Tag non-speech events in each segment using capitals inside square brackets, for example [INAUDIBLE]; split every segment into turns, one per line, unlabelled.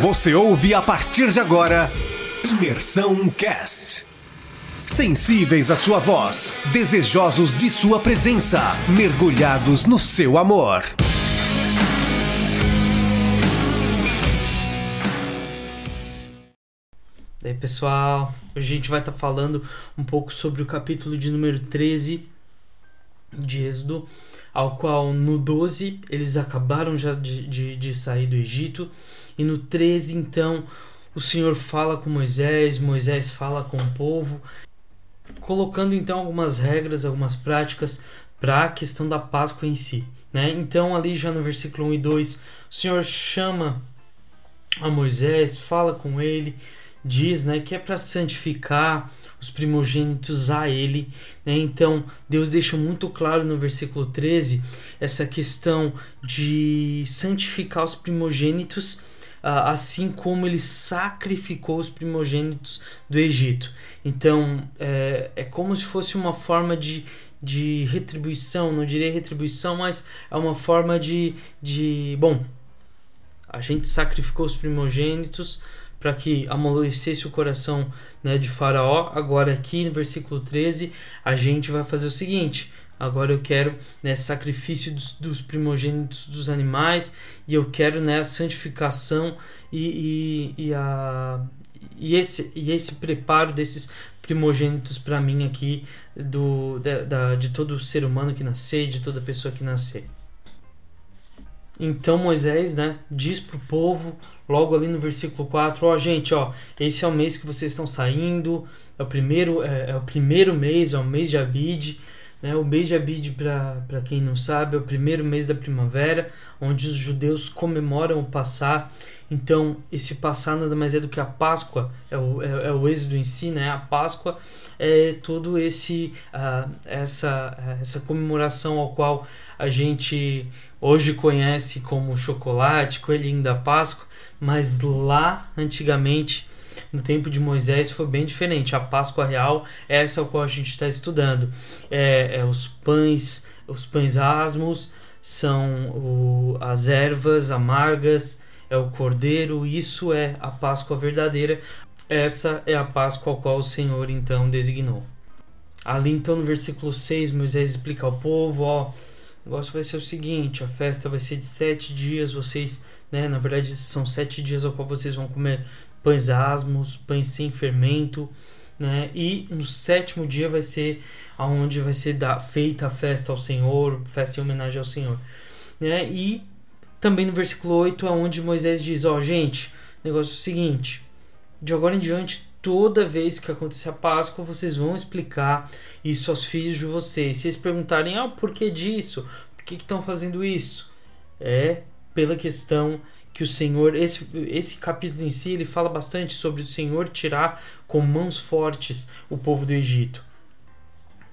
Você ouve a partir de agora Imersão Cast. Sensíveis à sua voz, desejosos de sua presença, mergulhados no seu amor.
E aí, pessoal, hoje a gente vai estar tá falando um pouco sobre o capítulo de número 13 de Êxodo, ao qual no 12 eles acabaram já de, de, de sair do Egito, e no 13 então o Senhor fala com Moisés, Moisés fala com o povo, colocando então algumas regras, algumas práticas para a questão da Páscoa em si. Né? Então, ali já no versículo 1 e 2, o Senhor chama a Moisés, fala com ele, diz né, que é para santificar os primogênitos a ele. Né? Então, Deus deixa muito claro no versículo 13 essa questão de santificar os primogênitos. Assim como ele sacrificou os primogênitos do Egito. Então é, é como se fosse uma forma de, de retribuição, não diria retribuição, mas é uma forma de, de bom, a gente sacrificou os primogênitos para que amolecesse o coração né, de Faraó. Agora, aqui no versículo 13, a gente vai fazer o seguinte: agora eu quero né, sacrifício dos, dos primogênitos dos animais e eu quero né, a santificação e, e, e, a, e, esse, e esse preparo desses primogênitos para mim aqui do, da, de todo ser humano que nascer, de toda pessoa que nascer. Então Moisés, né, diz pro povo, logo ali no versículo 4, ó, oh, gente, ó, esse é o mês que vocês estão saindo, é o primeiro, é, é o primeiro mês, é o mês de Abid, né? O Abid, para quem não sabe, é o primeiro mês da primavera, onde os judeus comemoram o passar. Então, esse passar nada mais é do que a Páscoa, é o, é, é o êxodo em si, né? A Páscoa é todo esse uh, essa essa comemoração ao qual a gente hoje conhece como chocolate, coelhinho da Páscoa, mas lá antigamente no tempo de Moisés foi bem diferente. A Páscoa real é essa a qual a gente está estudando. É, é, os pães, os pães asmos são o, as ervas amargas, é o cordeiro. Isso é a Páscoa verdadeira. Essa é a Páscoa a qual o Senhor então designou. Ali então no versículo 6, Moisés explica ao povo, ó, o negócio vai ser o seguinte, a festa vai ser de sete dias, vocês, né, na verdade são sete dias ao qual vocês vão comer pães asmos, pães sem fermento, né, e no sétimo dia vai ser aonde vai ser da, feita a festa ao Senhor, festa em homenagem ao Senhor, né, e também no versículo 8 é onde Moisés diz, ó, oh, gente, negócio é o seguinte, de agora em diante toda vez que acontecer a Páscoa, vocês vão explicar isso aos filhos de vocês. Se eles perguntarem, ah, por que disso? Por que estão fazendo isso? É pela questão que o Senhor, esse, esse capítulo em si, ele fala bastante sobre o Senhor tirar com mãos fortes o povo do Egito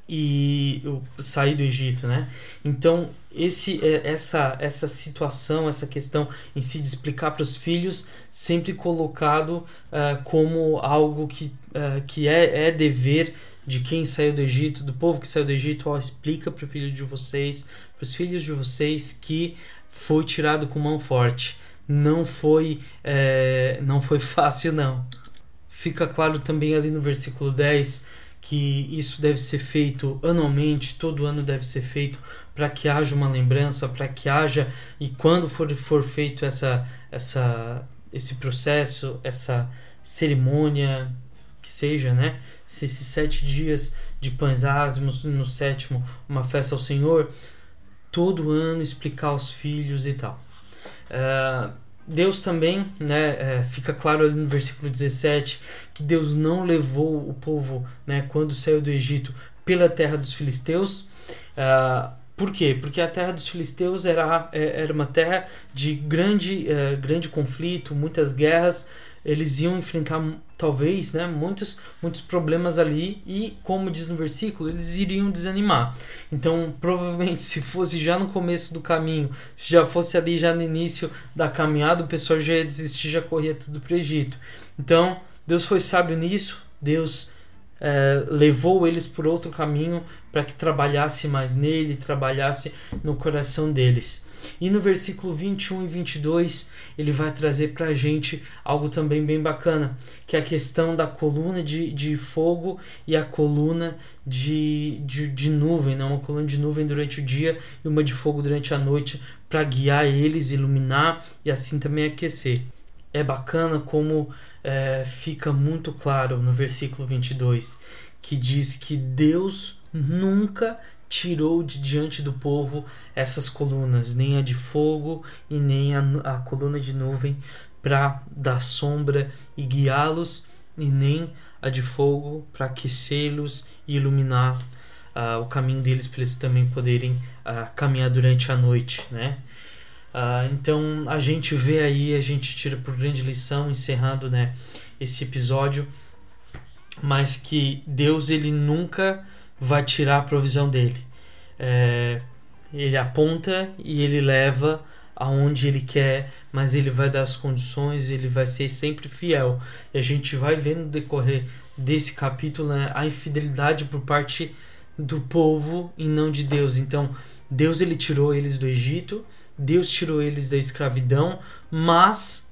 e sair do Egito, né? Então esse é, essa essa situação, essa questão em si de explicar para os filhos sempre colocado uh, como algo que uh, que é, é dever de quem saiu do Egito, do povo que saiu do Egito, ó, explica para o filho de vocês, para os filhos de vocês que foi tirado com mão forte. Não foi é, não foi [LAUGHS] fácil não. Fica claro também ali no versículo 10 que isso deve ser feito anualmente, todo ano deve ser feito para que haja uma lembrança, para que haja e quando for, for feito essa, essa, esse processo, essa cerimônia, que seja, né? Se esses sete dias de pães asmos, no sétimo, uma festa ao Senhor, todo ano explicar aos filhos e tal. Uh, Deus também, né, é, fica claro ali no versículo 17, que Deus não levou o povo, né, quando saiu do Egito, pela terra dos filisteus. Uh, por quê? Porque a terra dos filisteus era, é, era uma terra de grande, uh, grande conflito, muitas guerras, eles iam enfrentar talvez né, muitos, muitos problemas ali e, como diz no versículo, eles iriam desanimar. Então, provavelmente, [LAUGHS] se fosse já no começo do caminho, se já fosse ali já no início da caminhada, o pessoal já ia desistir, já corria tudo para o Egito. Então, Deus foi sábio nisso, Deus é, levou eles por outro caminho para que trabalhasse mais nele, trabalhasse no coração deles. E no versículo 21 e 22, ele vai trazer para a gente algo também bem bacana, que é a questão da coluna de, de fogo e a coluna de, de, de nuvem, né? uma coluna de nuvem durante o dia e uma de fogo durante a noite, para guiar eles, iluminar e assim também aquecer. É bacana como é, fica muito claro no versículo 22, que diz que Deus nunca tirou de diante do povo essas colunas, nem a de fogo e nem a, a coluna de nuvem, para dar sombra e guiá-los, e nem a de fogo para aquecê-los e iluminar uh, o caminho deles para eles também poderem uh, caminhar durante a noite, né? Uh, então a gente vê aí, a gente tira por grande lição, encerrando né, esse episódio, mas que Deus ele nunca vai tirar a provisão dele. É, ele aponta e ele leva aonde ele quer, mas ele vai dar as condições, ele vai ser sempre fiel. E a gente vai ver no decorrer desse capítulo né, a infidelidade por parte do povo e não de Deus. Então, Deus ele tirou eles do Egito, Deus tirou eles da escravidão, mas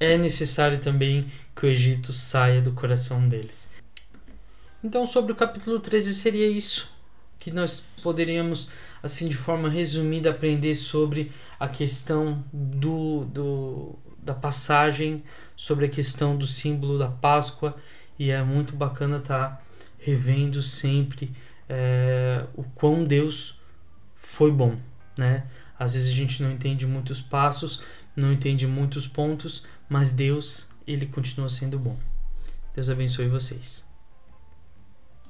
é necessário também que o Egito saia do coração deles. Então, sobre o capítulo 13 seria isso que nós poderíamos, assim, de forma resumida, aprender sobre a questão do, do, da passagem, sobre a questão do símbolo da Páscoa, e é muito bacana estar tá revendo sempre é, o quão Deus foi bom, né? Às vezes a gente não entende muitos passos, não entende muitos pontos, mas Deus, ele continua sendo bom. Deus abençoe vocês.